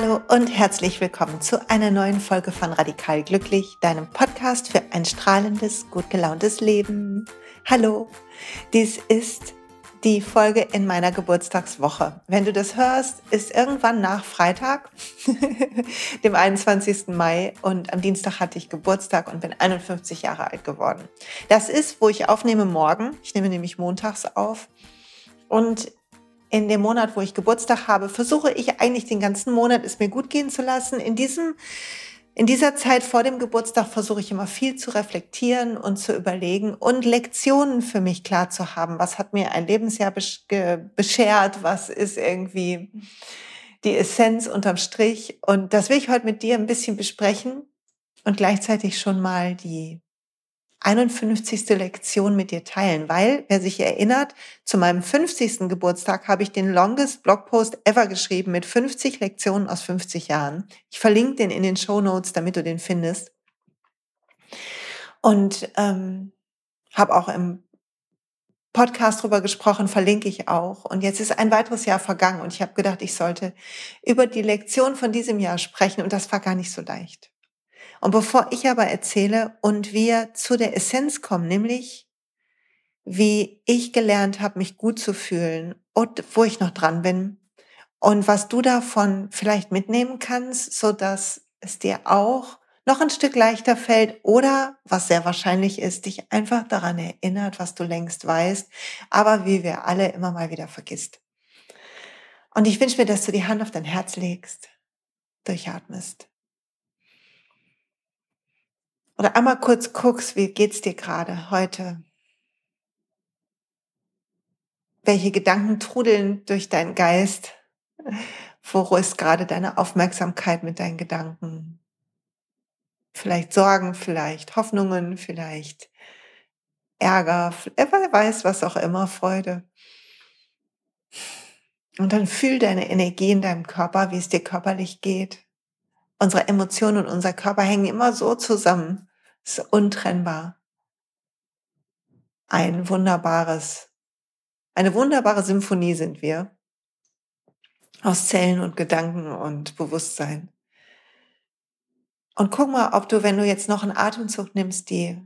Hallo und herzlich willkommen zu einer neuen Folge von Radikal Glücklich, deinem Podcast für ein strahlendes, gut gelauntes Leben. Hallo, dies ist die Folge in meiner Geburtstagswoche. Wenn du das hörst, ist irgendwann nach Freitag, dem 21. Mai und am Dienstag hatte ich Geburtstag und bin 51 Jahre alt geworden. Das ist, wo ich aufnehme morgen. Ich nehme nämlich montags auf. Und in dem Monat, wo ich Geburtstag habe, versuche ich eigentlich den ganzen Monat es mir gut gehen zu lassen. In diesem in dieser Zeit vor dem Geburtstag versuche ich immer viel zu reflektieren und zu überlegen und Lektionen für mich klar zu haben. Was hat mir ein Lebensjahr beschert? Was ist irgendwie die Essenz unterm Strich? Und das will ich heute mit dir ein bisschen besprechen und gleichzeitig schon mal die 51. Lektion mit dir teilen, weil, wer sich erinnert, zu meinem 50. Geburtstag habe ich den longest Blogpost ever geschrieben mit 50 Lektionen aus 50 Jahren. Ich verlinke den in den Show Notes, damit du den findest. Und ähm, habe auch im Podcast drüber gesprochen, verlinke ich auch. Und jetzt ist ein weiteres Jahr vergangen und ich habe gedacht, ich sollte über die Lektion von diesem Jahr sprechen und das war gar nicht so leicht. Und bevor ich aber erzähle und wir zu der Essenz kommen, nämlich wie ich gelernt habe, mich gut zu fühlen und wo ich noch dran bin und was du davon vielleicht mitnehmen kannst, so dass es dir auch noch ein Stück leichter fällt oder, was sehr wahrscheinlich ist, dich einfach daran erinnert, was du längst weißt, aber wie wir alle immer mal wieder vergisst. Und ich wünsche mir, dass du die Hand auf dein Herz legst, durchatmest oder einmal kurz guckst, wie geht's dir gerade heute? Welche Gedanken trudeln durch deinen Geist? Wo ist gerade deine Aufmerksamkeit mit deinen Gedanken? Vielleicht Sorgen, vielleicht Hoffnungen, vielleicht Ärger, wer weiß, was auch immer, Freude. Und dann fühl deine Energie in deinem Körper, wie es dir körperlich geht. Unsere Emotionen und unser Körper hängen immer so zusammen ist untrennbar. Ein wunderbares, eine wunderbare Symphonie sind wir aus Zellen und Gedanken und Bewusstsein. Und guck mal, ob du, wenn du jetzt noch einen Atemzug nimmst, die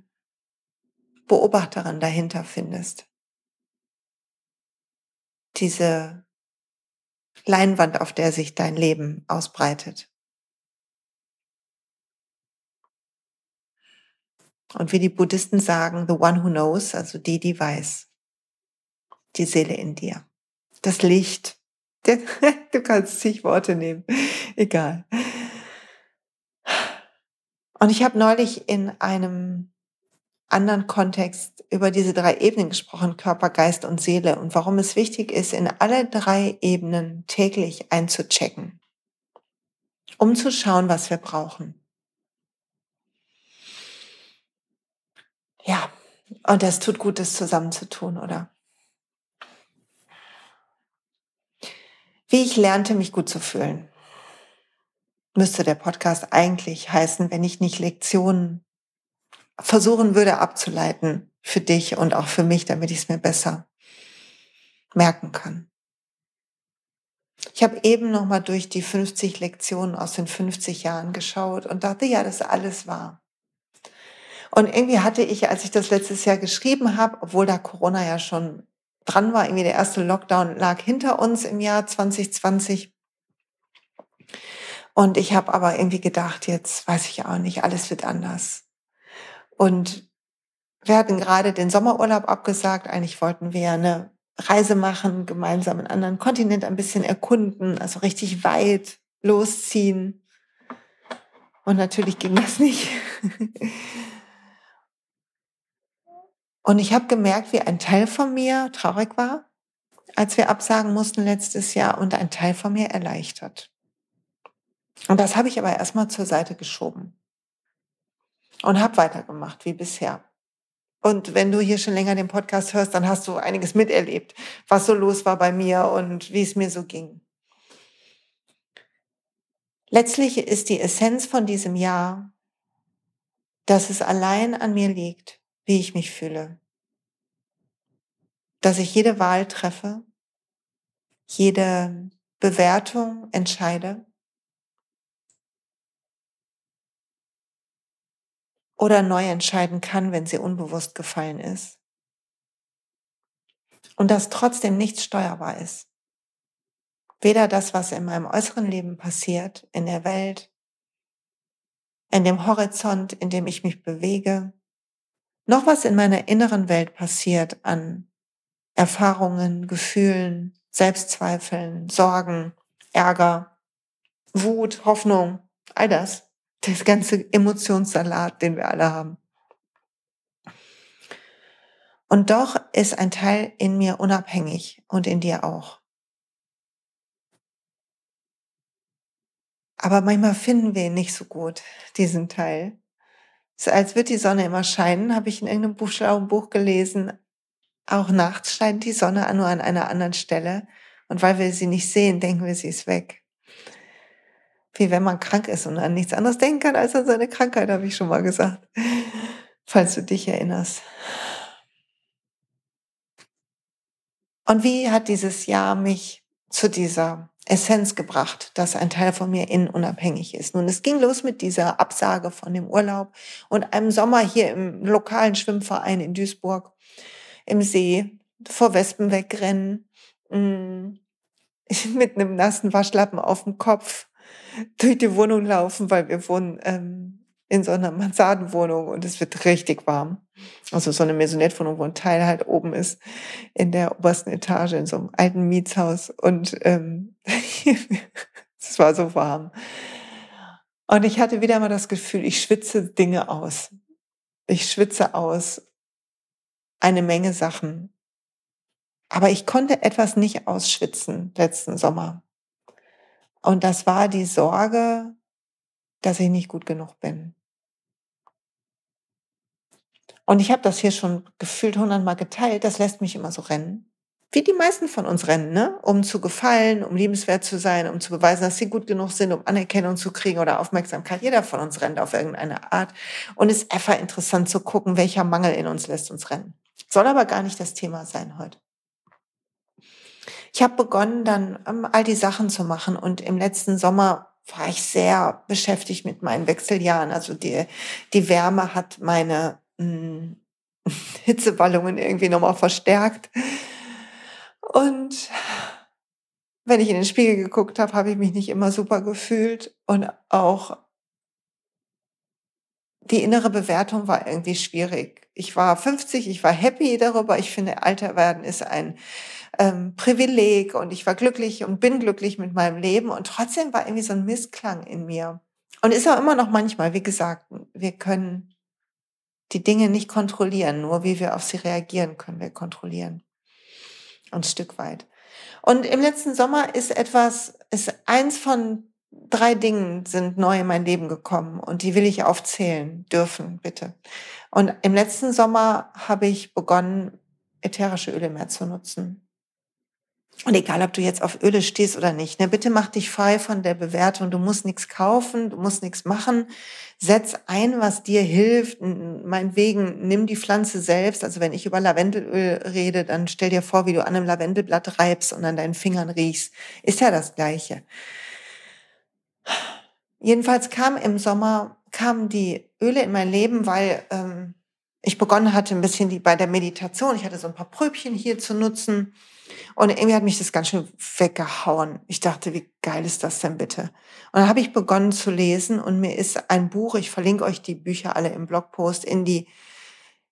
Beobachterin dahinter findest. Diese Leinwand, auf der sich dein Leben ausbreitet. Und wie die Buddhisten sagen, the one who knows, also die, die weiß. Die Seele in dir. Das Licht. Du kannst zig Worte nehmen. Egal. Und ich habe neulich in einem anderen Kontext über diese drei Ebenen gesprochen, Körper, Geist und Seele und warum es wichtig ist, in alle drei Ebenen täglich einzuchecken, um zu schauen, was wir brauchen. Ja, und das tut gut, das zusammenzutun, oder? Wie ich lernte, mich gut zu fühlen. Müsste der Podcast eigentlich heißen, wenn ich nicht Lektionen versuchen würde abzuleiten für dich und auch für mich, damit ich es mir besser merken kann. Ich habe eben noch mal durch die 50 Lektionen aus den 50 Jahren geschaut und dachte, ja, das alles war. Und irgendwie hatte ich, als ich das letztes Jahr geschrieben habe, obwohl da Corona ja schon dran war, irgendwie der erste Lockdown lag hinter uns im Jahr 2020. Und ich habe aber irgendwie gedacht, jetzt weiß ich auch nicht, alles wird anders. Und wir hatten gerade den Sommerurlaub abgesagt. Eigentlich wollten wir eine Reise machen, gemeinsam einen anderen Kontinent ein bisschen erkunden, also richtig weit losziehen. Und natürlich ging das nicht. Und ich habe gemerkt, wie ein Teil von mir traurig war, als wir absagen mussten letztes Jahr und ein Teil von mir erleichtert. Und das habe ich aber erstmal zur Seite geschoben und habe weitergemacht wie bisher. Und wenn du hier schon länger den Podcast hörst, dann hast du einiges miterlebt, was so los war bei mir und wie es mir so ging. Letztlich ist die Essenz von diesem Jahr, dass es allein an mir liegt, wie ich mich fühle. Dass ich jede Wahl treffe, jede Bewertung entscheide. Oder neu entscheiden kann, wenn sie unbewusst gefallen ist. Und dass trotzdem nichts steuerbar ist. Weder das, was in meinem äußeren Leben passiert, in der Welt, in dem Horizont, in dem ich mich bewege, noch was in meiner inneren Welt passiert an Erfahrungen, Gefühlen, Selbstzweifeln, Sorgen, Ärger, Wut, Hoffnung, all das. Das ganze Emotionssalat, den wir alle haben. Und doch ist ein Teil in mir unabhängig und in dir auch. Aber manchmal finden wir ihn nicht so gut, diesen Teil. So als wird die Sonne immer scheinen, habe ich in irgendeinem Buch, schlauen Buch gelesen. Auch nachts scheint die Sonne nur an einer anderen Stelle. Und weil wir sie nicht sehen, denken wir, sie ist weg. Wie wenn man krank ist und an nichts anderes denken kann als an seine Krankheit, habe ich schon mal gesagt. Falls du dich erinnerst. Und wie hat dieses Jahr mich zu dieser Essenz gebracht, dass ein Teil von mir innen unabhängig ist. Nun, es ging los mit dieser Absage von dem Urlaub und einem Sommer hier im lokalen Schwimmverein in Duisburg im See vor Wespen wegrennen, mm, mit einem nassen Waschlappen auf dem Kopf durch die Wohnung laufen, weil wir wohnen ähm, in so einer Mansardenwohnung und es wird richtig warm. Also so eine Maisonette-Wohnung, wo ein Teil halt oben ist, in der obersten Etage, in so einem alten Mietshaus. Und ähm, es war so warm. Und ich hatte wieder mal das Gefühl, ich schwitze Dinge aus. Ich schwitze aus eine Menge Sachen. Aber ich konnte etwas nicht ausschwitzen letzten Sommer. Und das war die Sorge, dass ich nicht gut genug bin. Und ich habe das hier schon gefühlt hundertmal geteilt. Das lässt mich immer so rennen. Wie die meisten von uns rennen, ne? Um zu gefallen, um liebenswert zu sein, um zu beweisen, dass sie gut genug sind, um Anerkennung zu kriegen oder Aufmerksamkeit. Jeder von uns rennt auf irgendeine Art. Und es ist einfach interessant zu gucken, welcher Mangel in uns lässt uns rennen. Soll aber gar nicht das Thema sein heute. Ich habe begonnen, dann um, all die Sachen zu machen und im letzten Sommer war ich sehr beschäftigt mit meinen Wechseljahren. Also die, die Wärme hat meine Hitzeballungen irgendwie nochmal verstärkt. Und wenn ich in den Spiegel geguckt habe, habe ich mich nicht immer super gefühlt und auch die innere Bewertung war irgendwie schwierig. Ich war 50, ich war happy darüber. Ich finde, Alter werden ist ein ähm, Privileg und ich war glücklich und bin glücklich mit meinem Leben und trotzdem war irgendwie so ein Missklang in mir. Und ist auch immer noch manchmal, wie gesagt, wir können die Dinge nicht kontrollieren, nur wie wir auf sie reagieren, können wir kontrollieren. Ein Stück weit. Und im letzten Sommer ist etwas, ist eins von drei Dingen sind neu in mein Leben gekommen und die will ich aufzählen dürfen, bitte. Und im letzten Sommer habe ich begonnen, ätherische Öle mehr zu nutzen. Und egal, ob du jetzt auf Öle stehst oder nicht, ne, bitte mach dich frei von der Bewertung. Du musst nichts kaufen, du musst nichts machen. Setz ein, was dir hilft. Meinetwegen, nimm die Pflanze selbst. Also wenn ich über Lavendelöl rede, dann stell dir vor, wie du an einem Lavendelblatt reibst und an deinen Fingern riechst. Ist ja das Gleiche. Jedenfalls kam im Sommer, kamen die Öle in mein Leben, weil ähm, ich begonnen hatte, ein bisschen die, bei der Meditation. Ich hatte so ein paar Pröbchen hier zu nutzen und irgendwie hat mich das ganz schön weggehauen. Ich dachte, wie geil ist das denn bitte? Und dann habe ich begonnen zu lesen und mir ist ein Buch, ich verlinke euch die Bücher alle im Blogpost, in die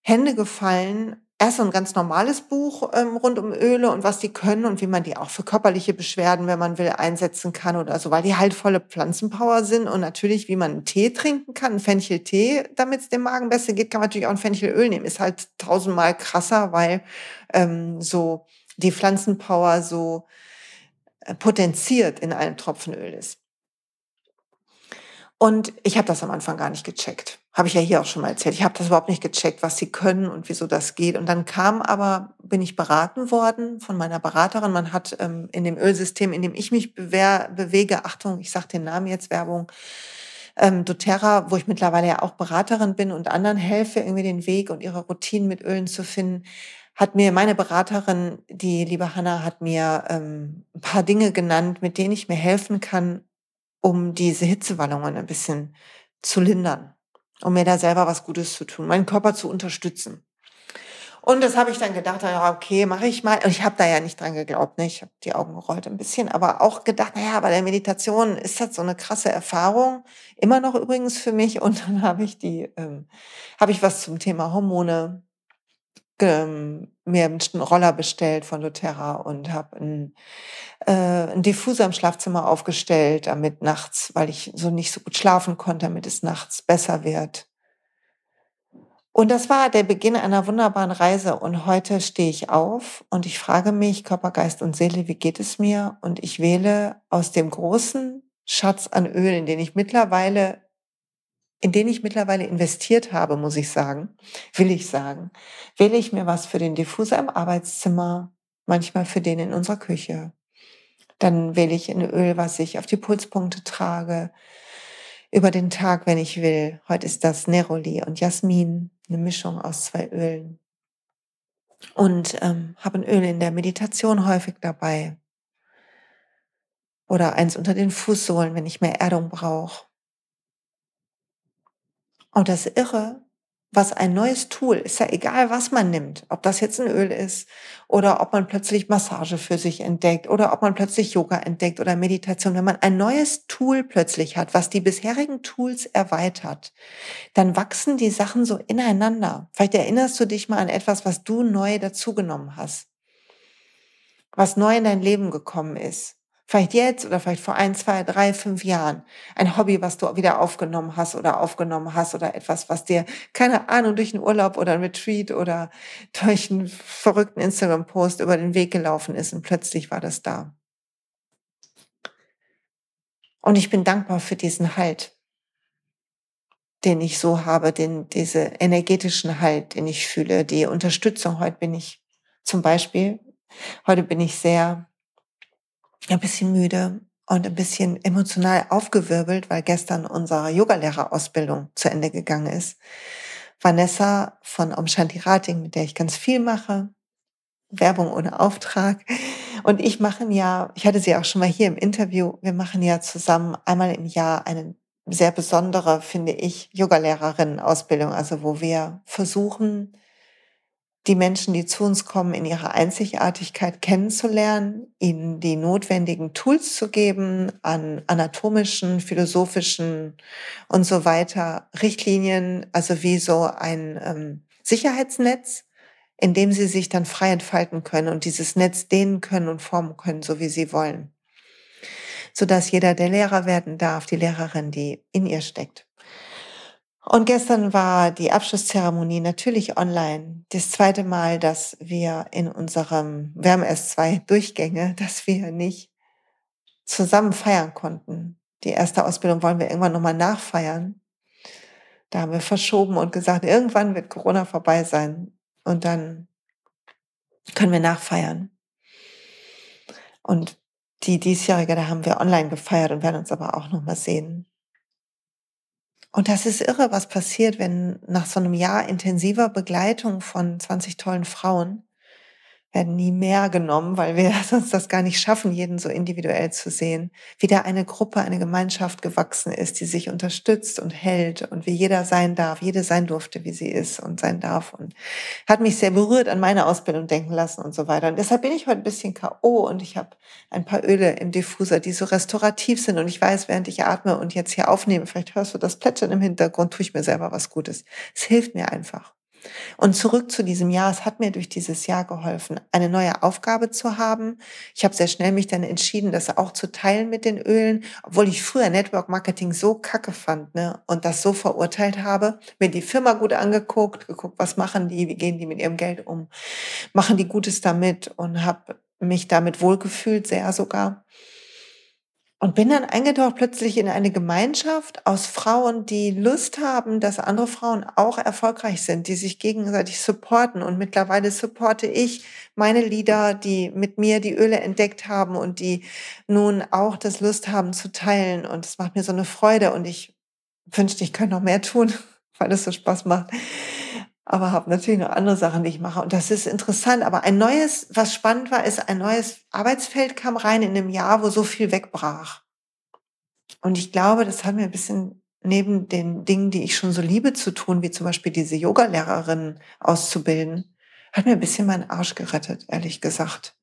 Hände gefallen. Erst so ein ganz normales Buch ähm, rund um Öle und was die können und wie man die auch für körperliche Beschwerden, wenn man will, einsetzen kann oder so, weil die halt volle Pflanzenpower sind und natürlich, wie man einen Tee trinken kann, einen Fencheltee, damit es dem Magen besser geht, kann man natürlich auch ein Fenchelöl nehmen. Ist halt tausendmal krasser, weil ähm, so die Pflanzenpower so äh, potenziert in einem Tropfen Öl ist. Und ich habe das am Anfang gar nicht gecheckt. Habe ich ja hier auch schon mal erzählt. Ich habe das überhaupt nicht gecheckt, was sie können und wieso das geht. Und dann kam aber, bin ich beraten worden von meiner Beraterin. Man hat ähm, in dem Ölsystem, in dem ich mich bewege, Achtung, ich sage den Namen jetzt, Werbung, ähm, doTERRA, wo ich mittlerweile ja auch Beraterin bin und anderen helfe, irgendwie den Weg und ihre Routinen mit Ölen zu finden, hat mir meine Beraterin, die liebe Hanna, hat mir ähm, ein paar Dinge genannt, mit denen ich mir helfen kann, um diese Hitzewallungen ein bisschen zu lindern. um mir da selber was Gutes zu tun, meinen Körper zu unterstützen. Und das habe ich dann gedacht, ja, okay, mache ich mal. Und ich habe da ja nicht dran geglaubt, ne? ich habe die Augen gerollt ein bisschen, aber auch gedacht, naja, bei der Meditation ist das so eine krasse Erfahrung, immer noch übrigens für mich. Und dann habe ich die, ähm, habe ich was zum Thema Hormone mir einen Roller bestellt von doTERRA und habe einen, äh, einen Diffuser im Schlafzimmer aufgestellt, damit nachts, weil ich so nicht so gut schlafen konnte, damit es nachts besser wird. Und das war der Beginn einer wunderbaren Reise. Und heute stehe ich auf und ich frage mich, Körper, Geist und Seele, wie geht es mir? Und ich wähle aus dem großen Schatz an Öl, in den ich mittlerweile, in den ich mittlerweile investiert habe, muss ich sagen, will ich sagen, wähle ich mir was für den Diffuser im Arbeitszimmer, manchmal für den in unserer Küche. Dann wähle ich ein Öl, was ich auf die Pulspunkte trage, über den Tag, wenn ich will. Heute ist das Neroli und Jasmin eine Mischung aus zwei Ölen. Und ähm, habe ein Öl in der Meditation häufig dabei. Oder eins unter den Fußsohlen, wenn ich mehr Erdung brauche. Und das Irre was ein neues Tool, ist ja egal, was man nimmt, ob das jetzt ein Öl ist oder ob man plötzlich Massage für sich entdeckt oder ob man plötzlich Yoga entdeckt oder Meditation. Wenn man ein neues Tool plötzlich hat, was die bisherigen Tools erweitert, dann wachsen die Sachen so ineinander. Vielleicht erinnerst du dich mal an etwas, was du neu dazugenommen hast, was neu in dein Leben gekommen ist. Vielleicht jetzt oder vielleicht vor ein, zwei, drei, fünf Jahren. Ein Hobby, was du wieder aufgenommen hast oder aufgenommen hast oder etwas, was dir, keine Ahnung, durch einen Urlaub oder ein Retreat oder durch einen verrückten Instagram-Post über den Weg gelaufen ist und plötzlich war das da. Und ich bin dankbar für diesen Halt, den ich so habe, den, diese energetischen Halt, den ich fühle, die Unterstützung. Heute bin ich zum Beispiel, heute bin ich sehr ein bisschen müde und ein bisschen emotional aufgewirbelt, weil gestern unsere Yogalehrerausbildung zu Ende gegangen ist. Vanessa von Om Shanti Rating, mit der ich ganz viel mache, Werbung ohne Auftrag. Und ich machen ja, ich hatte sie auch schon mal hier im Interview, wir machen ja zusammen einmal im Jahr eine sehr besondere, finde ich, Yogalehrerinnen-Ausbildung, also wo wir versuchen, die Menschen, die zu uns kommen, in ihrer Einzigartigkeit kennenzulernen, ihnen die notwendigen Tools zu geben an anatomischen, philosophischen und so weiter Richtlinien, also wie so ein ähm, Sicherheitsnetz, in dem sie sich dann frei entfalten können und dieses Netz dehnen können und formen können, so wie sie wollen. Sodass jeder, der Lehrer werden darf, die Lehrerin, die in ihr steckt. Und gestern war die Abschlusszeremonie natürlich online. Das zweite Mal, dass wir in unserem, wir haben erst zwei Durchgänge, dass wir nicht zusammen feiern konnten. Die erste Ausbildung wollen wir irgendwann nochmal nachfeiern. Da haben wir verschoben und gesagt, irgendwann wird Corona vorbei sein und dann können wir nachfeiern. Und die diesjährige, da haben wir online gefeiert und werden uns aber auch nochmal sehen. Und das ist irre, was passiert, wenn nach so einem Jahr intensiver Begleitung von 20 tollen Frauen werden nie mehr genommen, weil wir sonst das gar nicht schaffen, jeden so individuell zu sehen. Wie da eine Gruppe, eine Gemeinschaft gewachsen ist, die sich unterstützt und hält und wie jeder sein darf, jede sein durfte, wie sie ist und sein darf. Und hat mich sehr berührt an meine Ausbildung denken lassen und so weiter. Und deshalb bin ich heute ein bisschen K.O. und ich habe ein paar Öle im Diffuser, die so restaurativ sind. Und ich weiß, während ich atme und jetzt hier aufnehme, vielleicht hörst du das Plätschern im Hintergrund, tue ich mir selber was Gutes. Es hilft mir einfach. Und zurück zu diesem Jahr. Es hat mir durch dieses Jahr geholfen, eine neue Aufgabe zu haben. Ich habe sehr schnell mich dann entschieden, das auch zu teilen mit den Ölen, obwohl ich früher Network Marketing so kacke fand ne, und das so verurteilt habe. Mir die Firma gut angeguckt, geguckt, was machen die, wie gehen die mit ihrem Geld um, machen die Gutes damit und habe mich damit wohlgefühlt, sehr sogar. Und bin dann eingetaucht plötzlich in eine Gemeinschaft aus Frauen, die Lust haben, dass andere Frauen auch erfolgreich sind, die sich gegenseitig supporten. Und mittlerweile supporte ich meine Lieder, die mit mir die Öle entdeckt haben und die nun auch das Lust haben zu teilen. Und es macht mir so eine Freude. Und ich wünschte, ich könnte noch mehr tun, weil es so Spaß macht aber habe natürlich noch andere Sachen, die ich mache. Und das ist interessant. Aber ein neues, was spannend war, ist, ein neues Arbeitsfeld kam rein in einem Jahr, wo so viel wegbrach. Und ich glaube, das hat mir ein bisschen neben den Dingen, die ich schon so liebe zu tun, wie zum Beispiel diese Yogalehrerin auszubilden, hat mir ein bisschen meinen Arsch gerettet, ehrlich gesagt.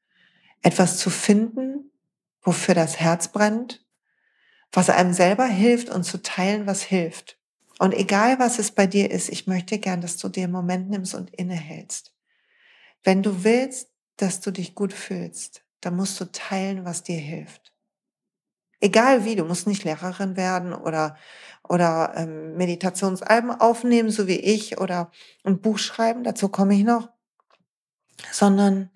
Etwas zu finden, wofür das Herz brennt, was einem selber hilft und zu teilen, was hilft. Und egal was es bei dir ist, ich möchte gern, dass du dir einen Moment nimmst und innehältst. Wenn du willst, dass du dich gut fühlst, dann musst du teilen, was dir hilft. Egal wie, du musst nicht Lehrerin werden oder, oder ähm, Meditationsalben aufnehmen, so wie ich, oder ein Buch schreiben, dazu komme ich noch, sondern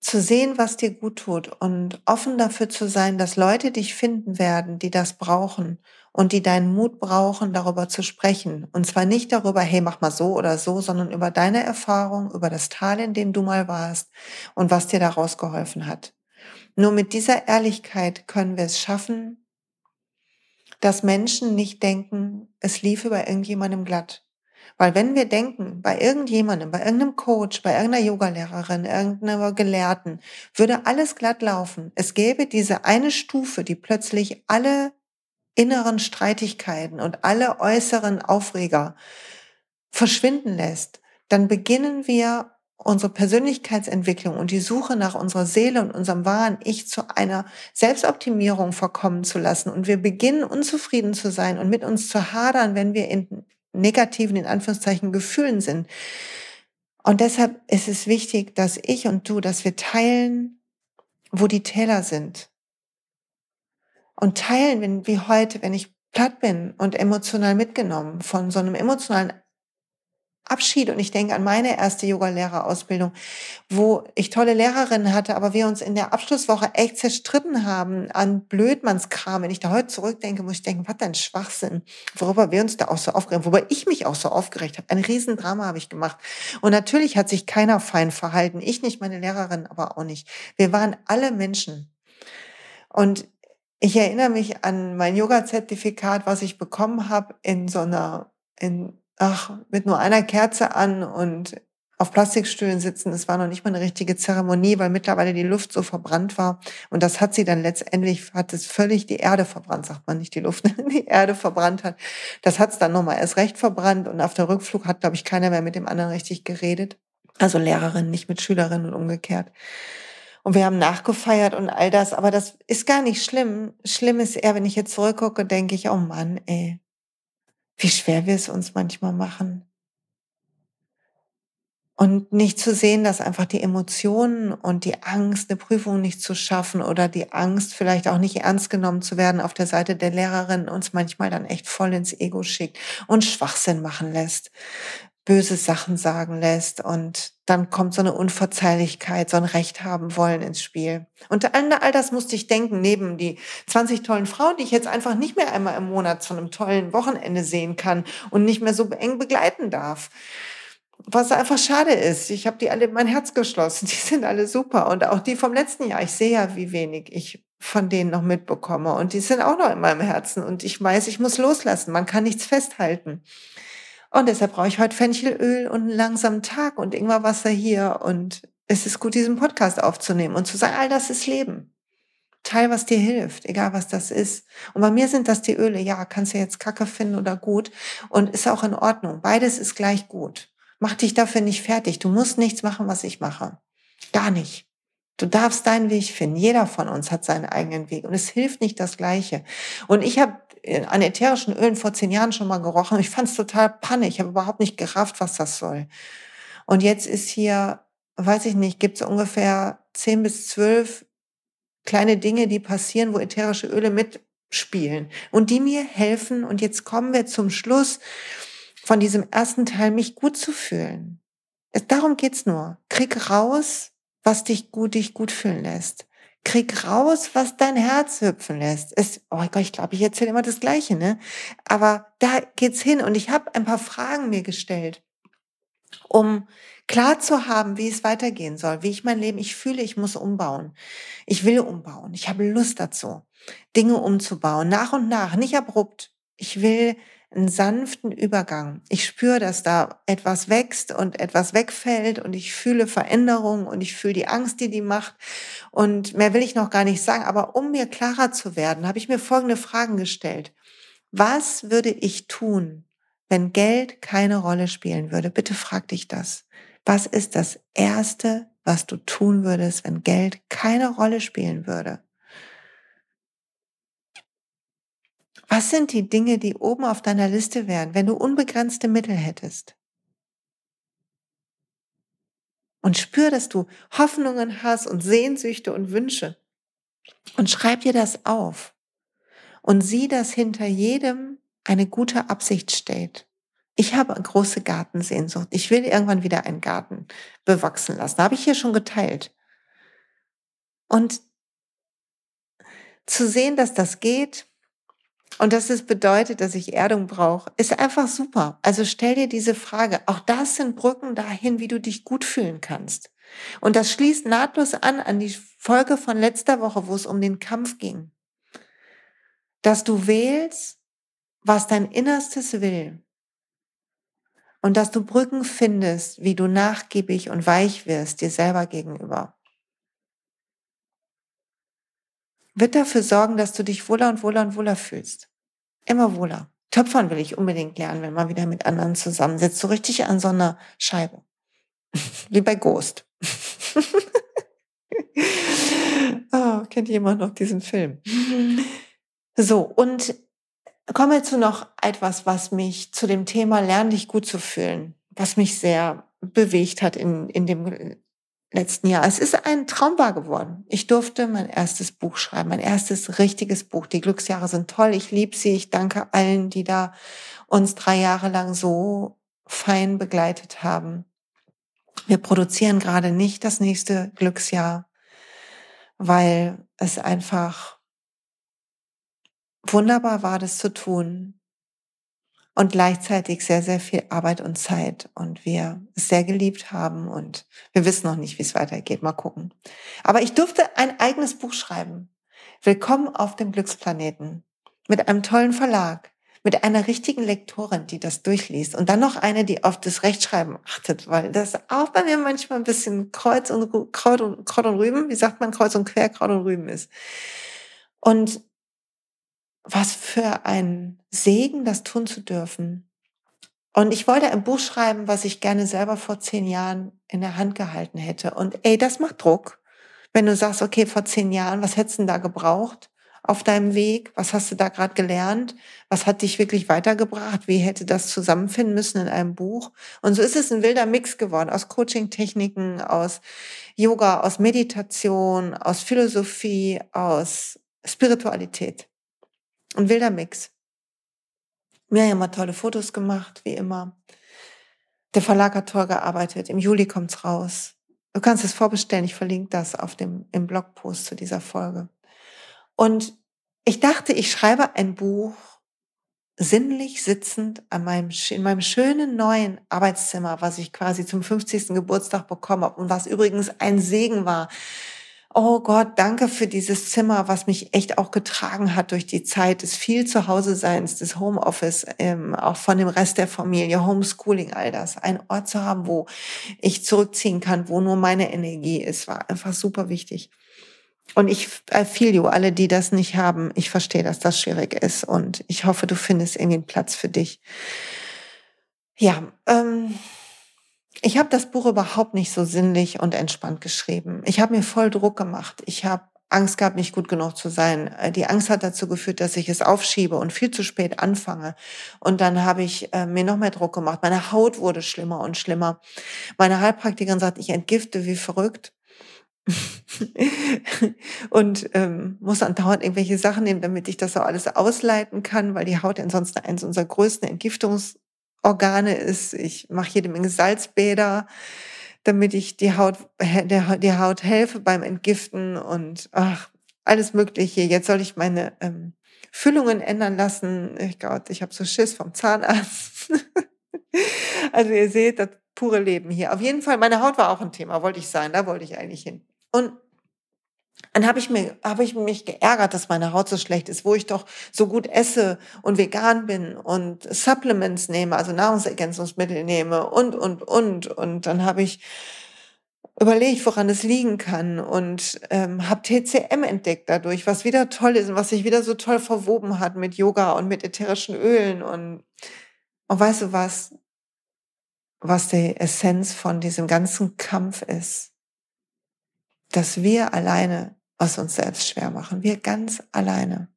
zu sehen, was dir gut tut und offen dafür zu sein, dass Leute dich finden werden, die das brauchen und die deinen Mut brauchen, darüber zu sprechen. Und zwar nicht darüber, hey, mach mal so oder so, sondern über deine Erfahrung, über das Tal, in dem du mal warst und was dir daraus geholfen hat. Nur mit dieser Ehrlichkeit können wir es schaffen, dass Menschen nicht denken, es lief über irgendjemandem glatt, weil wenn wir denken, bei irgendjemandem, bei irgendeinem Coach, bei irgendeiner Yogalehrerin, irgendeiner Gelehrten, würde alles glatt laufen. Es gäbe diese eine Stufe, die plötzlich alle inneren Streitigkeiten und alle äußeren Aufreger verschwinden lässt, dann beginnen wir unsere Persönlichkeitsentwicklung und die Suche nach unserer Seele und unserem wahren Ich zu einer Selbstoptimierung verkommen zu lassen. Und wir beginnen unzufrieden zu sein und mit uns zu hadern, wenn wir in negativen, in Anführungszeichen, Gefühlen sind. Und deshalb ist es wichtig, dass ich und du, dass wir teilen, wo die Täler sind. Und teilen, wenn, wie heute, wenn ich platt bin und emotional mitgenommen von so einem emotionalen Abschied und ich denke an meine erste Yoga-Lehrerausbildung, wo ich tolle Lehrerinnen hatte, aber wir uns in der Abschlusswoche echt zerstritten haben an Blödmannskram. Wenn ich da heute zurückdenke, muss ich denken, was ein Schwachsinn, worüber wir uns da auch so aufgeregt haben, wobei ich mich auch so aufgeregt habe. Ein Riesendrama habe ich gemacht. Und natürlich hat sich keiner fein verhalten. Ich nicht, meine Lehrerin aber auch nicht. Wir waren alle Menschen. Und ich erinnere mich an mein Yoga-Zertifikat, was ich bekommen habe in so einer, in ach, mit nur einer Kerze an und auf Plastikstühlen sitzen. Es war noch nicht mal eine richtige Zeremonie, weil mittlerweile die Luft so verbrannt war. Und das hat sie dann letztendlich, hat es völlig die Erde verbrannt, sagt man nicht die Luft, die Erde verbrannt hat. Das hat es dann nochmal erst recht verbrannt. Und auf der Rückflug hat, glaube ich, keiner mehr mit dem anderen richtig geredet. Also Lehrerin, nicht mit Schülerin und umgekehrt. Und wir haben nachgefeiert und all das. Aber das ist gar nicht schlimm. Schlimm ist eher, wenn ich jetzt zurückgucke, denke ich, oh Mann, ey, wie schwer wir es uns manchmal machen. Und nicht zu sehen, dass einfach die Emotionen und die Angst, eine Prüfung nicht zu schaffen oder die Angst, vielleicht auch nicht ernst genommen zu werden auf der Seite der Lehrerin uns manchmal dann echt voll ins Ego schickt und Schwachsinn machen lässt böse Sachen sagen lässt und dann kommt so eine Unverzeihlichkeit, so ein Recht haben wollen ins Spiel. Und an all das musste ich denken, neben die 20 tollen Frauen, die ich jetzt einfach nicht mehr einmal im Monat zu einem tollen Wochenende sehen kann und nicht mehr so eng begleiten darf. Was einfach schade ist. Ich habe die alle in mein Herz geschlossen. Die sind alle super. Und auch die vom letzten Jahr. Ich sehe ja, wie wenig ich von denen noch mitbekomme. Und die sind auch noch in meinem Herzen. Und ich weiß, ich muss loslassen. Man kann nichts festhalten. Und deshalb brauche ich heute Fenchelöl und einen langsamen Tag und Ingwerwasser hier. Und es ist gut, diesen Podcast aufzunehmen und zu sagen, all das ist Leben. Teil, was dir hilft, egal was das ist. Und bei mir sind das die Öle. Ja, kannst du jetzt Kacke finden oder gut. Und ist auch in Ordnung. Beides ist gleich gut. Mach dich dafür nicht fertig. Du musst nichts machen, was ich mache. Gar nicht. Du darfst deinen Weg finden. Jeder von uns hat seinen eigenen Weg. Und es hilft nicht das Gleiche. Und ich habe an ätherischen Ölen vor zehn Jahren schon mal gerochen. Ich fand es total panne. Ich habe überhaupt nicht gerafft, was das soll. Und jetzt ist hier, weiß ich nicht, gibt es ungefähr zehn bis zwölf kleine Dinge, die passieren, wo ätherische Öle mitspielen und die mir helfen. Und jetzt kommen wir zum Schluss von diesem ersten Teil, mich gut zu fühlen. Darum geht's nur. Krieg raus, was dich gut, dich gut fühlen lässt. Krieg raus, was dein Herz hüpfen lässt. Es, oh Gott, ich glaube, ich erzähle immer das Gleiche, ne? Aber da geht's hin und ich habe ein paar Fragen mir gestellt, um klar zu haben, wie es weitergehen soll, wie ich mein Leben, ich fühle, ich muss umbauen. Ich will umbauen. Ich habe Lust dazu, Dinge umzubauen, nach und nach, nicht abrupt. Ich will einen sanften Übergang. Ich spüre, dass da etwas wächst und etwas wegfällt und ich fühle Veränderung und ich fühle die Angst, die die macht. Und mehr will ich noch gar nicht sagen. Aber um mir klarer zu werden, habe ich mir folgende Fragen gestellt. Was würde ich tun, wenn Geld keine Rolle spielen würde? Bitte frag dich das. Was ist das Erste, was du tun würdest, wenn Geld keine Rolle spielen würde? Was sind die Dinge, die oben auf deiner Liste wären, wenn du unbegrenzte Mittel hättest? Und spür, dass du Hoffnungen hast und Sehnsüchte und Wünsche. Und schreib dir das auf. Und sieh, dass hinter jedem eine gute Absicht steht. Ich habe eine große Gartensehnsucht. Ich will irgendwann wieder einen Garten bewachsen lassen. Da habe ich hier schon geteilt. Und zu sehen, dass das geht und dass es bedeutet, dass ich Erdung brauche, ist einfach super. Also stell dir diese Frage. Auch das sind Brücken dahin, wie du dich gut fühlen kannst. Und das schließt nahtlos an an die Folge von letzter Woche, wo es um den Kampf ging. Dass du wählst, was dein Innerstes will. Und dass du Brücken findest, wie du nachgiebig und weich wirst dir selber gegenüber. Wird dafür sorgen, dass du dich wohler und wohler und wohler fühlst. Immer wohler. Töpfern will ich unbedingt lernen, wenn man wieder mit anderen zusammensitzt. So richtig an so einer Scheibe. Wie bei Ghost. oh, kennt jemand noch diesen Film? So, und kommen wir zu noch etwas, was mich zu dem Thema Lern dich gut zu fühlen, was mich sehr bewegt hat in, in dem letzten Jahr. Es ist ein Traum wahr geworden. Ich durfte mein erstes Buch schreiben, mein erstes richtiges Buch. Die Glücksjahre sind toll. Ich liebe sie. Ich danke allen, die da uns drei Jahre lang so fein begleitet haben. Wir produzieren gerade nicht das nächste Glücksjahr, weil es einfach wunderbar war, das zu tun und gleichzeitig sehr, sehr viel Arbeit und Zeit und wir es sehr geliebt haben und wir wissen noch nicht, wie es weitergeht. Mal gucken. Aber ich durfte ein eigenes Buch schreiben. Willkommen auf dem Glücksplaneten mit einem tollen Verlag, mit einer richtigen Lektorin, die das durchliest und dann noch eine, die auf das Rechtschreiben achtet, weil das auch bei mir manchmal ein bisschen Kreuz und Kraut und, Kraut und Rüben, wie sagt man, Kreuz und Quer, Kraut und Rüben ist. Und was für ein Segen, das tun zu dürfen. Und ich wollte ein Buch schreiben, was ich gerne selber vor zehn Jahren in der Hand gehalten hätte. Und ey, das macht Druck. Wenn du sagst, okay, vor zehn Jahren, was hättest du denn da gebraucht auf deinem Weg? Was hast du da gerade gelernt? Was hat dich wirklich weitergebracht? Wie hätte das zusammenfinden müssen in einem Buch? Und so ist es ein wilder Mix geworden aus Coaching-Techniken, aus Yoga, aus Meditation, aus Philosophie, aus Spiritualität. Ein wilder Mix. Miriam hat tolle Fotos gemacht, wie immer. Der Verlag hat toll gearbeitet. Im Juli kommt's raus. Du kannst es vorbestellen. Ich verlinke das auf dem, im Blogpost zu dieser Folge. Und ich dachte, ich schreibe ein Buch sinnlich sitzend an meinem, in meinem schönen neuen Arbeitszimmer, was ich quasi zum 50. Geburtstag bekommen habe und was übrigens ein Segen war, oh Gott, danke für dieses Zimmer, was mich echt auch getragen hat durch die Zeit des viel Zuhause-Seins, des Homeoffice, ähm, auch von dem Rest der Familie, Homeschooling, all das. Ein Ort zu haben, wo ich zurückziehen kann, wo nur meine Energie ist, war einfach super wichtig. Und ich I feel you, alle, die das nicht haben, ich verstehe, dass das schwierig ist und ich hoffe, du findest irgendwie einen Platz für dich. Ja, ähm, ich habe das Buch überhaupt nicht so sinnlich und entspannt geschrieben. Ich habe mir voll Druck gemacht. Ich habe Angst gehabt, nicht gut genug zu sein. Äh, die Angst hat dazu geführt, dass ich es aufschiebe und viel zu spät anfange. Und dann habe ich äh, mir noch mehr Druck gemacht. Meine Haut wurde schlimmer und schlimmer. Meine Heilpraktikerin sagt, ich entgifte wie verrückt. und ähm, muss dann dauernd irgendwelche Sachen nehmen, damit ich das so alles ausleiten kann, weil die Haut ansonsten eines unserer größten Entgiftungs Organe ist. Ich mache jede Menge Salzbäder, damit ich die Haut, der, die Haut helfe beim Entgiften und ach, alles Mögliche. Jetzt soll ich meine ähm, Füllungen ändern lassen. Ich Gott, ich habe so Schiss vom Zahnarzt. also ihr seht das pure Leben hier. Auf jeden Fall, meine Haut war auch ein Thema, wollte ich sein, da wollte ich eigentlich hin. Und dann habe ich, mir, habe ich mich geärgert, dass meine Haut so schlecht ist, wo ich doch so gut esse und vegan bin und Supplements nehme, also Nahrungsergänzungsmittel nehme und, und, und. Und dann habe ich überlegt, woran es liegen kann und ähm, habe TCM entdeckt dadurch, was wieder toll ist und was sich wieder so toll verwoben hat mit Yoga und mit ätherischen Ölen und, und weißt du was, was die Essenz von diesem ganzen Kampf ist, dass wir alleine was uns selbst schwer machen, wir ganz alleine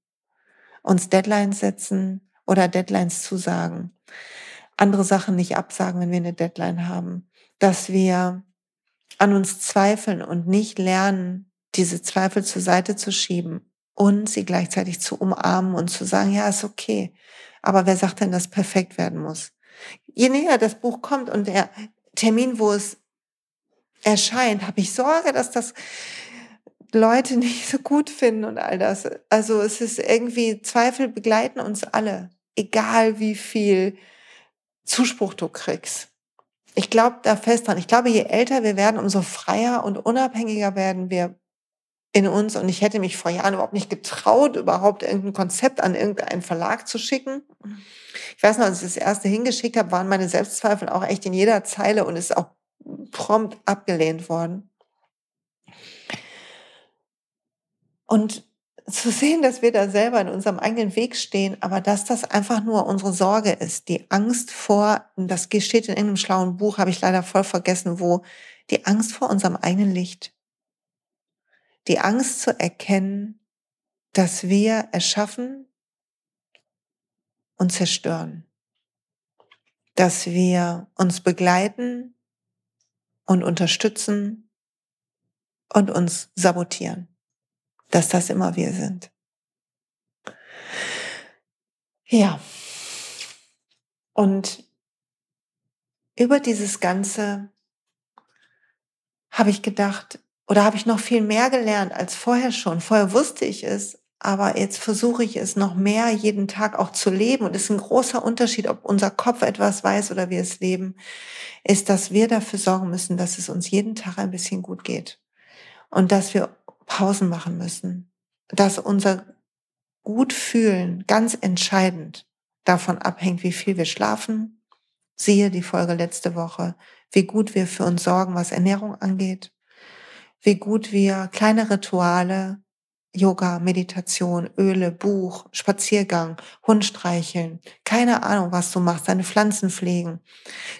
uns Deadlines setzen oder Deadlines zusagen, andere Sachen nicht absagen, wenn wir eine Deadline haben, dass wir an uns zweifeln und nicht lernen, diese Zweifel zur Seite zu schieben und sie gleichzeitig zu umarmen und zu sagen, ja, ist okay. Aber wer sagt denn, dass perfekt werden muss? Je näher das Buch kommt und der Termin, wo es erscheint, habe ich Sorge, dass das Leute nicht so gut finden und all das. Also es ist irgendwie, Zweifel begleiten uns alle, egal wie viel Zuspruch du kriegst. Ich glaube da fest dran. Ich glaube, je älter wir werden, umso freier und unabhängiger werden wir in uns. Und ich hätte mich vor Jahren überhaupt nicht getraut, überhaupt irgendein Konzept an irgendeinen Verlag zu schicken. Ich weiß noch, als ich das erste hingeschickt habe, waren meine Selbstzweifel auch echt in jeder Zeile und ist auch prompt abgelehnt worden. Und zu sehen, dass wir da selber in unserem eigenen Weg stehen, aber dass das einfach nur unsere Sorge ist, die Angst vor, das steht in einem schlauen Buch, habe ich leider voll vergessen, wo, die Angst vor unserem eigenen Licht. Die Angst zu erkennen, dass wir erschaffen und zerstören. Dass wir uns begleiten und unterstützen und uns sabotieren dass das immer wir sind. Ja. Und über dieses Ganze habe ich gedacht, oder habe ich noch viel mehr gelernt als vorher schon. Vorher wusste ich es, aber jetzt versuche ich es noch mehr jeden Tag auch zu leben. Und es ist ein großer Unterschied, ob unser Kopf etwas weiß oder wir es leben, ist, dass wir dafür sorgen müssen, dass es uns jeden Tag ein bisschen gut geht. Und dass wir Pausen machen müssen, dass unser Gutfühlen ganz entscheidend davon abhängt, wie viel wir schlafen. Siehe die Folge letzte Woche, wie gut wir für uns sorgen, was Ernährung angeht, wie gut wir kleine Rituale, Yoga, Meditation, Öle, Buch, Spaziergang, Hund streicheln, keine Ahnung, was du machst, deine Pflanzen pflegen,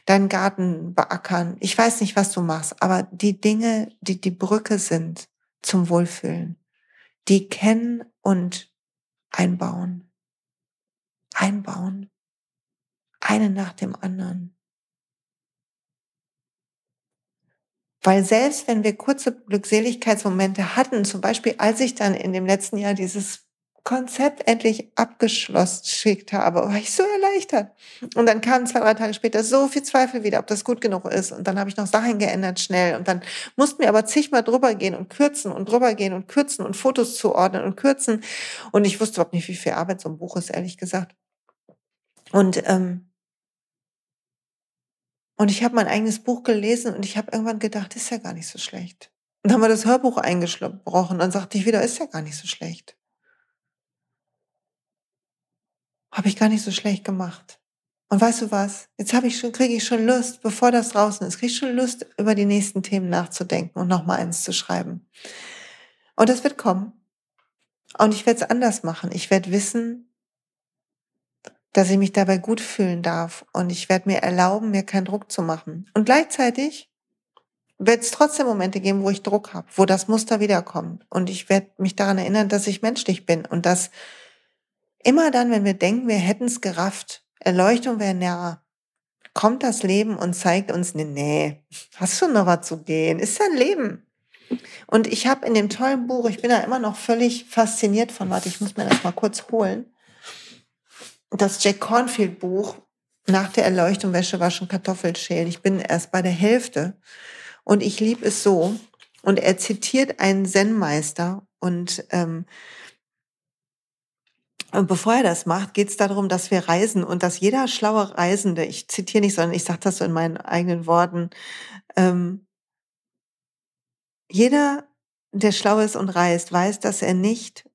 deinen Garten beackern. Ich weiß nicht, was du machst, aber die Dinge, die die Brücke sind zum Wohlfühlen. Die kennen und einbauen. Einbauen. Eine nach dem anderen. Weil selbst wenn wir kurze Glückseligkeitsmomente hatten, zum Beispiel als ich dann in dem letzten Jahr dieses Konzept endlich abgeschlossen schickt habe, war ich so erleichtert. Und dann kamen zwei, drei Tage später so viel Zweifel wieder, ob das gut genug ist. Und dann habe ich noch Sachen geändert schnell. Und dann mussten wir aber zigmal drüber gehen und kürzen und drüber gehen und kürzen und Fotos zuordnen und kürzen. Und ich wusste überhaupt nicht, wie viel Arbeit so ein Buch ist, ehrlich gesagt. Und ähm, und ich habe mein eigenes Buch gelesen und ich habe irgendwann gedacht, ist ja gar nicht so schlecht. Und dann haben wir das Hörbuch eingesprochen. Dann sagte ich wieder, ist ja gar nicht so schlecht. Habe ich gar nicht so schlecht gemacht. Und weißt du was? Jetzt habe ich schon, kriege ich schon Lust, bevor das draußen ist, kriege ich schon Lust, über die nächsten Themen nachzudenken und nochmal eins zu schreiben. Und das wird kommen. Und ich werde es anders machen. Ich werde wissen, dass ich mich dabei gut fühlen darf. Und ich werde mir erlauben, mir keinen Druck zu machen. Und gleichzeitig wird es trotzdem Momente geben, wo ich Druck habe, wo das Muster wiederkommt. Und ich werde mich daran erinnern, dass ich menschlich bin und dass Immer dann, wenn wir denken, wir hätten es gerafft, Erleuchtung wäre näher, kommt das Leben und zeigt uns, nee, nee, hast schon noch was zu gehen, ist ja ein Leben. Und ich habe in dem tollen Buch, ich bin da immer noch völlig fasziniert von, warte, ich muss mir das mal kurz holen, das Jack Cornfield Buch, nach der Erleuchtung Wäsche waschen, Kartoffelschälen. Ich bin erst bei der Hälfte und ich liebe es so. Und er zitiert einen Zen-Meister und ähm, und bevor er das macht, geht es darum, dass wir reisen und dass jeder schlaue Reisende, ich zitiere nicht, sondern ich sage das so in meinen eigenen Worten, ähm, jeder, der schlau ist und reist, weiß, dass er nicht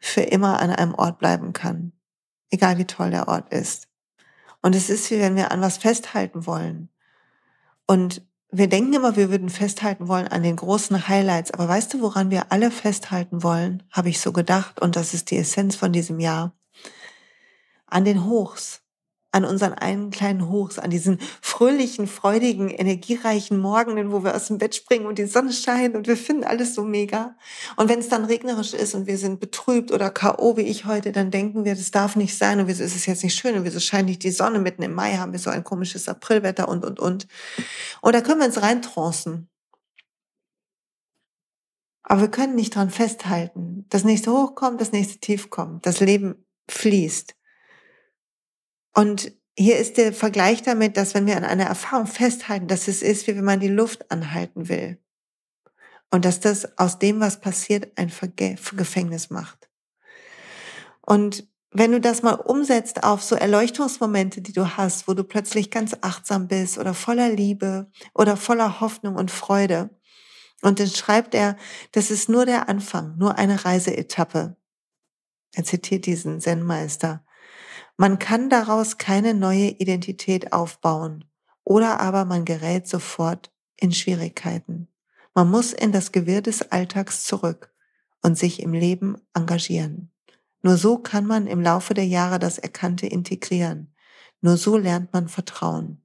für immer an einem Ort bleiben kann, egal wie toll der Ort ist. Und es ist wie wenn wir an was festhalten wollen. Und wir denken immer, wir würden festhalten wollen an den großen Highlights, aber weißt du, woran wir alle festhalten wollen, habe ich so gedacht, und das ist die Essenz von diesem Jahr, an den Hochs an unseren einen kleinen Hochs, an diesen fröhlichen, freudigen, energiereichen Morgenen, wo wir aus dem Bett springen und die Sonne scheint und wir finden alles so mega. Und wenn es dann regnerisch ist und wir sind betrübt oder K.O. wie ich heute, dann denken wir, das darf nicht sein und wieso ist es jetzt nicht schön und wieso scheint nicht die Sonne mitten im Mai, haben wir so ein komisches Aprilwetter und, und, und. Und da können wir uns reintrancen. Aber wir können nicht dran festhalten. Das nächste Hoch kommt, das nächste Tief kommt. Das Leben fließt. Und hier ist der Vergleich damit, dass wenn wir an einer Erfahrung festhalten, dass es ist, wie wenn man die Luft anhalten will. Und dass das aus dem, was passiert, ein Gefängnis macht. Und wenn du das mal umsetzt auf so Erleuchtungsmomente, die du hast, wo du plötzlich ganz achtsam bist oder voller Liebe oder voller Hoffnung und Freude. Und dann schreibt er, das ist nur der Anfang, nur eine Reiseetappe. Er zitiert diesen Zen-Meister. Man kann daraus keine neue Identität aufbauen oder aber man gerät sofort in Schwierigkeiten. Man muss in das Gewirr des Alltags zurück und sich im Leben engagieren. Nur so kann man im Laufe der Jahre das Erkannte integrieren. Nur so lernt man Vertrauen.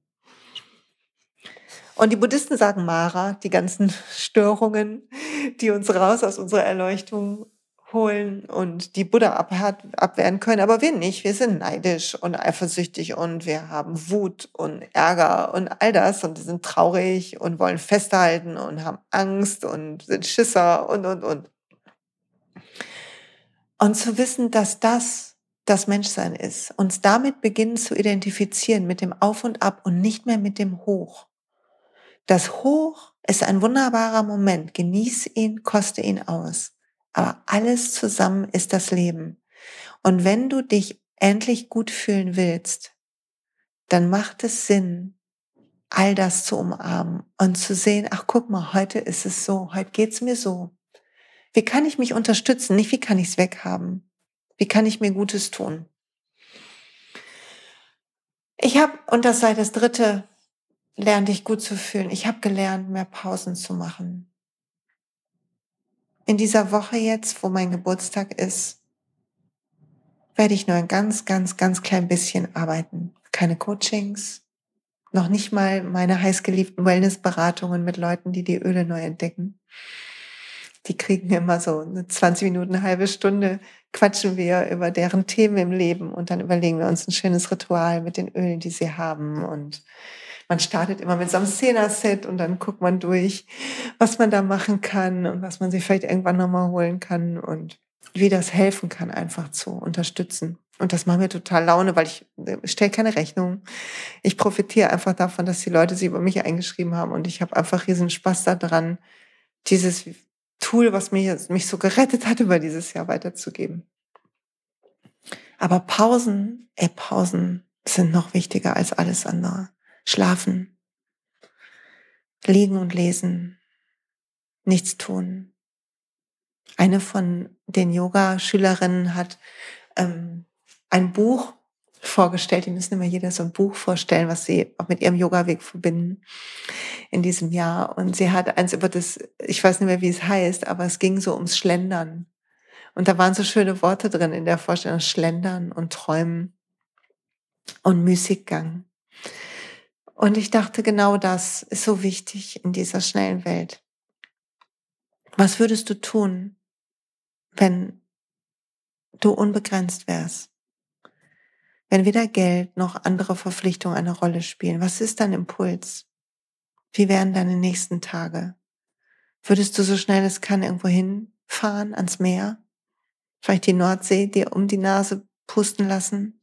Und die Buddhisten sagen Mara, die ganzen Störungen, die uns raus aus unserer Erleuchtung holen und die Buddha abwehren können, aber wir nicht. Wir sind neidisch und eifersüchtig und wir haben Wut und Ärger und all das und sind traurig und wollen festhalten und haben Angst und sind Schisser und, und, und. Und zu wissen, dass das das Menschsein ist, uns damit beginnen zu identifizieren mit dem Auf und Ab und nicht mehr mit dem Hoch. Das Hoch ist ein wunderbarer Moment. Genieß ihn, koste ihn aus. Aber alles zusammen ist das Leben. Und wenn du dich endlich gut fühlen willst, dann macht es Sinn, all das zu umarmen und zu sehen, ach guck mal, heute ist es so, heute geht's mir so. Wie kann ich mich unterstützen? Nicht, wie kann ich es weghaben? Wie kann ich mir Gutes tun? Ich habe, und das sei das dritte, lerne dich gut zu fühlen. Ich habe gelernt, mehr Pausen zu machen in dieser Woche jetzt, wo mein Geburtstag ist, werde ich nur ein ganz, ganz, ganz klein bisschen arbeiten. Keine Coachings, noch nicht mal meine heißgeliebten Wellnessberatungen mit Leuten, die die Öle neu entdecken. Die kriegen immer so eine 20 Minuten, eine halbe Stunde, quatschen wir über deren Themen im Leben und dann überlegen wir uns ein schönes Ritual mit den Ölen, die sie haben und man startet immer mit so einem Szener-Set und dann guckt man durch, was man da machen kann und was man sich vielleicht irgendwann nochmal holen kann und wie das helfen kann, einfach zu unterstützen. Und das macht mir total Laune, weil ich stelle keine Rechnung. Ich profitiere einfach davon, dass die Leute sich über mich eingeschrieben haben und ich habe einfach riesen Spaß daran, dieses Tool, was mich, mich so gerettet hat, über dieses Jahr weiterzugeben. Aber Pausen, ey, Pausen sind noch wichtiger als alles andere schlafen, liegen und lesen, nichts tun. Eine von den Yoga-Schülerinnen hat ähm, ein Buch vorgestellt. Die müssen immer jeder so ein Buch vorstellen, was sie auch mit ihrem Yoga-Weg verbinden in diesem Jahr. Und sie hat eins über das, ich weiß nicht mehr, wie es heißt, aber es ging so ums Schlendern. Und da waren so schöne Worte drin in der Vorstellung, Schlendern und Träumen und Müßiggang. Und ich dachte, genau das ist so wichtig in dieser schnellen Welt. Was würdest du tun, wenn du unbegrenzt wärst? Wenn weder Geld noch andere Verpflichtungen eine Rolle spielen, was ist dein Impuls? Wie wären deine nächsten Tage? Würdest du so schnell es kann irgendwo hinfahren, ans Meer? Vielleicht die Nordsee dir um die Nase pusten lassen?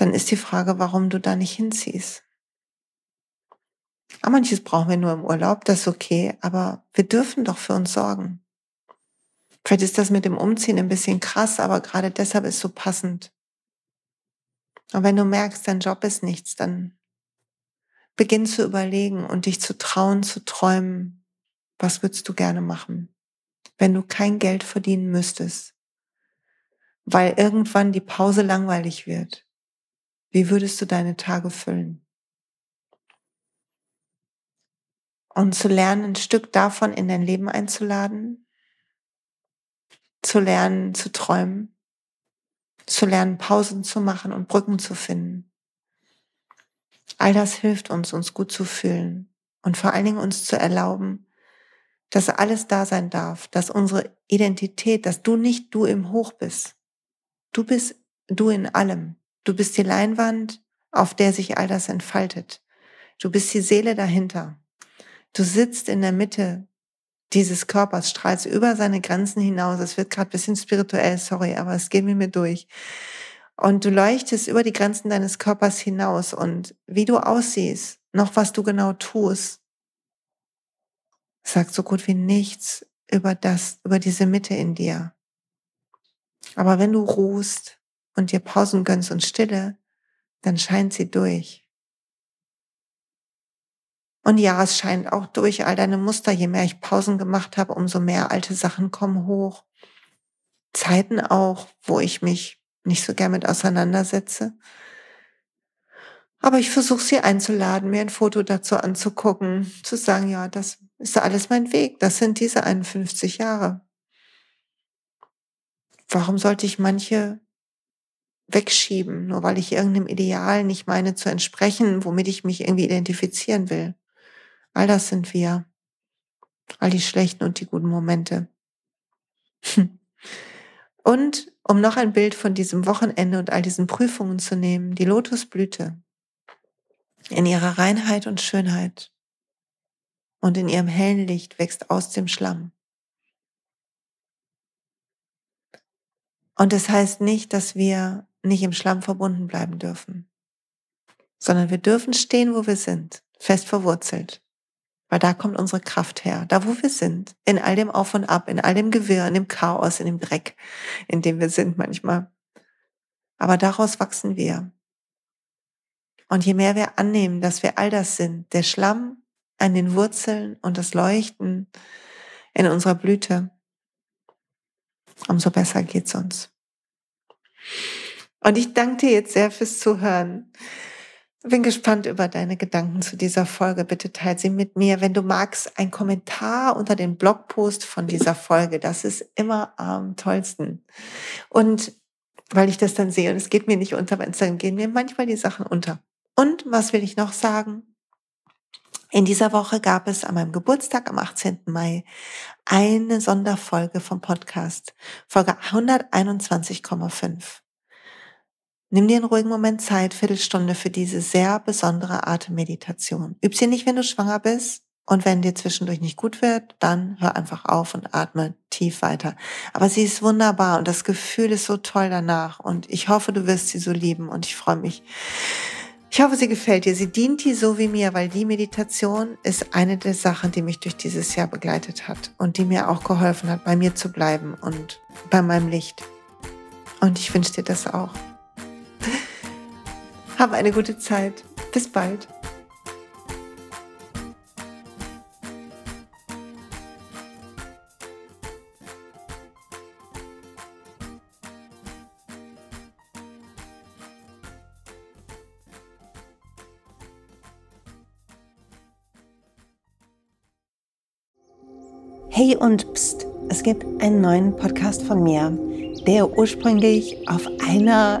Dann ist die Frage, warum du da nicht hinziehst. Aber manches brauchen wir nur im Urlaub, das ist okay, aber wir dürfen doch für uns sorgen. Vielleicht ist das mit dem Umziehen ein bisschen krass, aber gerade deshalb ist es so passend. Und wenn du merkst, dein Job ist nichts, dann beginn zu überlegen und dich zu trauen, zu träumen, was würdest du gerne machen, wenn du kein Geld verdienen müsstest, weil irgendwann die Pause langweilig wird, wie würdest du deine Tage füllen? Und zu lernen, ein Stück davon in dein Leben einzuladen, zu lernen, zu träumen, zu lernen, Pausen zu machen und Brücken zu finden. All das hilft uns, uns gut zu fühlen und vor allen Dingen uns zu erlauben, dass alles da sein darf, dass unsere Identität, dass du nicht du im Hoch bist. Du bist du in allem. Du bist die Leinwand, auf der sich all das entfaltet. Du bist die Seele dahinter. Du sitzt in der Mitte dieses Körpers, strahlst über seine Grenzen hinaus. Es wird gerade bisschen spirituell, sorry, aber es geht mir mir durch. Und du leuchtest über die Grenzen deines Körpers hinaus und wie du aussiehst, noch was du genau tust, sagt so gut wie nichts über das, über diese Mitte in dir. Aber wenn du ruhst und dir Pausen gönnst und Stille, dann scheint sie durch. Und ja, es scheint auch durch all deine Muster. Je mehr ich Pausen gemacht habe, umso mehr alte Sachen kommen hoch. Zeiten auch, wo ich mich nicht so gern mit auseinandersetze. Aber ich versuche sie einzuladen, mir ein Foto dazu anzugucken, zu sagen, ja, das ist alles mein Weg. Das sind diese 51 Jahre. Warum sollte ich manche wegschieben, nur weil ich irgendeinem Ideal nicht meine zu entsprechen, womit ich mich irgendwie identifizieren will? All das sind wir. All die schlechten und die guten Momente. Und um noch ein Bild von diesem Wochenende und all diesen Prüfungen zu nehmen, die Lotusblüte in ihrer Reinheit und Schönheit und in ihrem hellen Licht wächst aus dem Schlamm. Und es das heißt nicht, dass wir nicht im Schlamm verbunden bleiben dürfen, sondern wir dürfen stehen, wo wir sind, fest verwurzelt. Weil da kommt unsere Kraft her, da wo wir sind, in all dem Auf und Ab, in all dem Gewirr, in dem Chaos, in dem Dreck, in dem wir sind manchmal. Aber daraus wachsen wir. Und je mehr wir annehmen, dass wir all das sind, der Schlamm an den Wurzeln und das Leuchten in unserer Blüte, umso besser geht's uns. Und ich danke dir jetzt sehr fürs Zuhören. Bin gespannt über deine Gedanken zu dieser Folge. Bitte teile sie mit mir. Wenn du magst, ein Kommentar unter den Blogpost von dieser Folge. Das ist immer am tollsten. Und weil ich das dann sehe, und es geht mir nicht unter, weil dann gehen mir manchmal die Sachen unter. Und was will ich noch sagen? In dieser Woche gab es an meinem Geburtstag am 18. Mai eine Sonderfolge vom Podcast, Folge 121,5. Nimm dir einen ruhigen Moment Zeit, Viertelstunde für diese sehr besondere Atemmeditation. Üb sie nicht, wenn du schwanger bist. Und wenn dir zwischendurch nicht gut wird, dann hör einfach auf und atme tief weiter. Aber sie ist wunderbar und das Gefühl ist so toll danach. Und ich hoffe, du wirst sie so lieben und ich freue mich ich hoffe, sie gefällt dir. Sie dient dir so wie mir, weil die Meditation ist eine der Sachen, die mich durch dieses Jahr begleitet hat und die mir auch geholfen hat, bei mir zu bleiben und bei meinem Licht. Und ich wünsche dir das auch. Hab eine gute Zeit. Bis bald. Hey und pst, es gibt einen neuen Podcast von mir, der ursprünglich auf einer